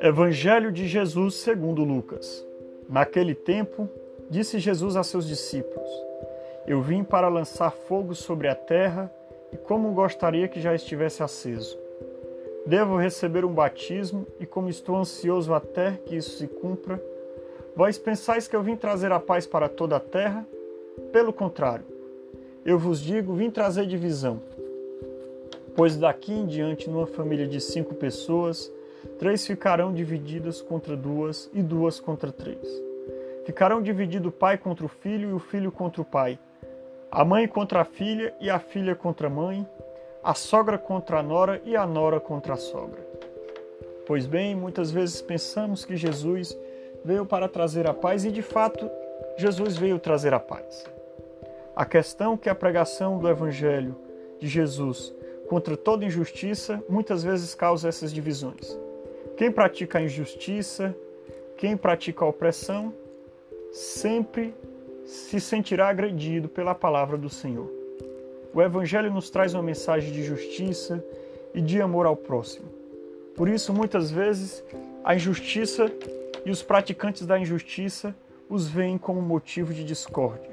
Evangelho de Jesus segundo Lucas. Naquele tempo, disse Jesus a seus discípulos: Eu vim para lançar fogo sobre a terra, e como gostaria que já estivesse aceso. Devo receber um batismo, e como estou ansioso até que isso se cumpra, vós pensais que eu vim trazer a paz para toda a terra? Pelo contrário, eu vos digo: vim trazer divisão. Pois daqui em diante, numa família de cinco pessoas, Três ficarão divididas contra duas, e duas contra três. Ficarão dividido o pai contra o filho e o filho contra o pai, a mãe contra a filha e a filha contra a mãe, a sogra contra a nora e a nora contra a sogra. Pois bem, muitas vezes pensamos que Jesus veio para trazer a paz e de fato Jesus veio trazer a paz. A questão que a pregação do Evangelho de Jesus contra toda injustiça muitas vezes causa essas divisões. Quem pratica a injustiça, quem pratica a opressão, sempre se sentirá agredido pela palavra do Senhor. O Evangelho nos traz uma mensagem de justiça e de amor ao próximo. Por isso, muitas vezes, a injustiça e os praticantes da injustiça os veem como motivo de discórdia.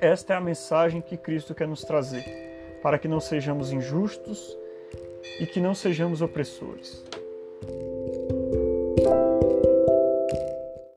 Esta é a mensagem que Cristo quer nos trazer, para que não sejamos injustos e que não sejamos opressores.